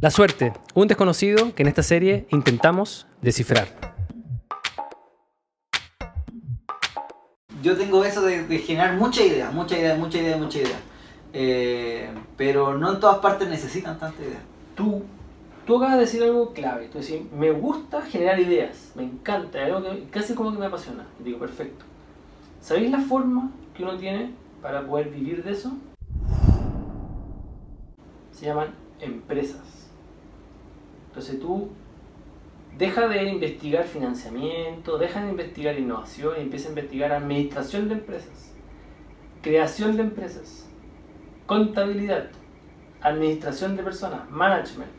La suerte, un desconocido que en esta serie intentamos descifrar. Yo tengo eso de, de generar mucha idea, mucha idea, mucha idea, mucha idea. Eh, pero no en todas partes necesitan tanta idea. Tú, tú acabas de decir algo clave. Tú decís, me gusta generar ideas, me encanta, es algo que casi como que me apasiona. Y digo, perfecto. ¿Sabéis la forma que uno tiene para poder vivir de eso? Se llaman empresas. Entonces tú deja de investigar financiamiento, deja de investigar innovación y empieza a investigar administración de empresas, creación de empresas, contabilidad, administración de personas, management.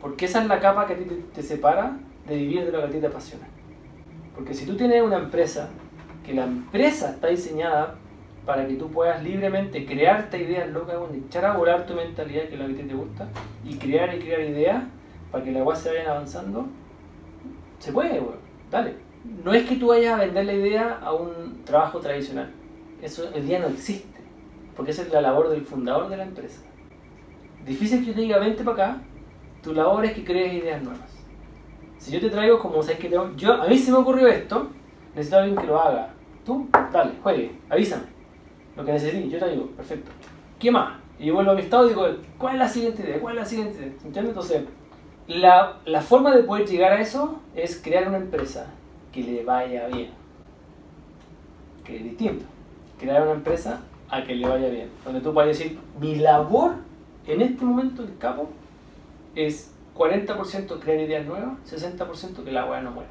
Porque esa es la capa que a ti te, separa de vivir de lo que a ti te apasiona. Porque si tú tienes una empresa, que la empresa está diseñada para que tú puedas libremente crearte ideas locas, echar a volar tu mentalidad, que es lo que te gusta, y crear y crear ideas para que las cosas se vayan avanzando, se puede, weón. Dale. No es que tú vayas a vender la idea a un trabajo tradicional. Eso el día no existe. Porque esa es la labor del fundador de la empresa. Difícil que yo te diga, vente para acá. Tu labor es que crees ideas nuevas. Si yo te traigo como, ¿sabes que tengo? Yo, a mí se me ocurrió esto. Necesito a alguien que lo haga. Tú, dale, juegue, avísame. Lo que necesites, yo te digo, perfecto. ¿Qué más? Y yo vuelvo a mi estado y digo, ¿cuál es la siguiente idea? ¿Cuál es la siguiente idea? ¿Entiendes? Entonces, la, la, forma de poder llegar a eso es crear una empresa que le vaya bien. Que es distinto. Crear una empresa a que le vaya bien. Donde tú puedes decir, mi labor en este momento del capo es 40% crear ideas nuevas, 60% que la weá no muera.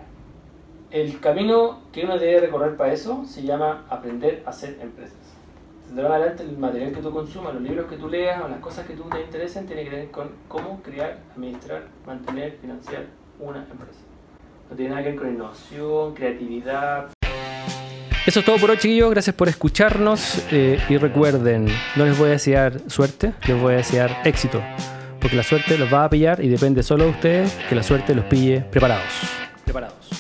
El camino que uno debe recorrer para eso se llama aprender a hacer empresas. De ahora adelante el material que tú consumas, los libros que tú leas o las cosas que tú te interesen tiene que ver con cómo crear, administrar, mantener, financiar una empresa. No tiene nada que ver con innovación, creatividad. Eso es todo por hoy, chiquillos. Gracias por escucharnos. Eh, y recuerden, no les voy a desear suerte, les voy a desear éxito. Porque la suerte los va a pillar y depende solo de ustedes que la suerte los pille preparados. Preparados.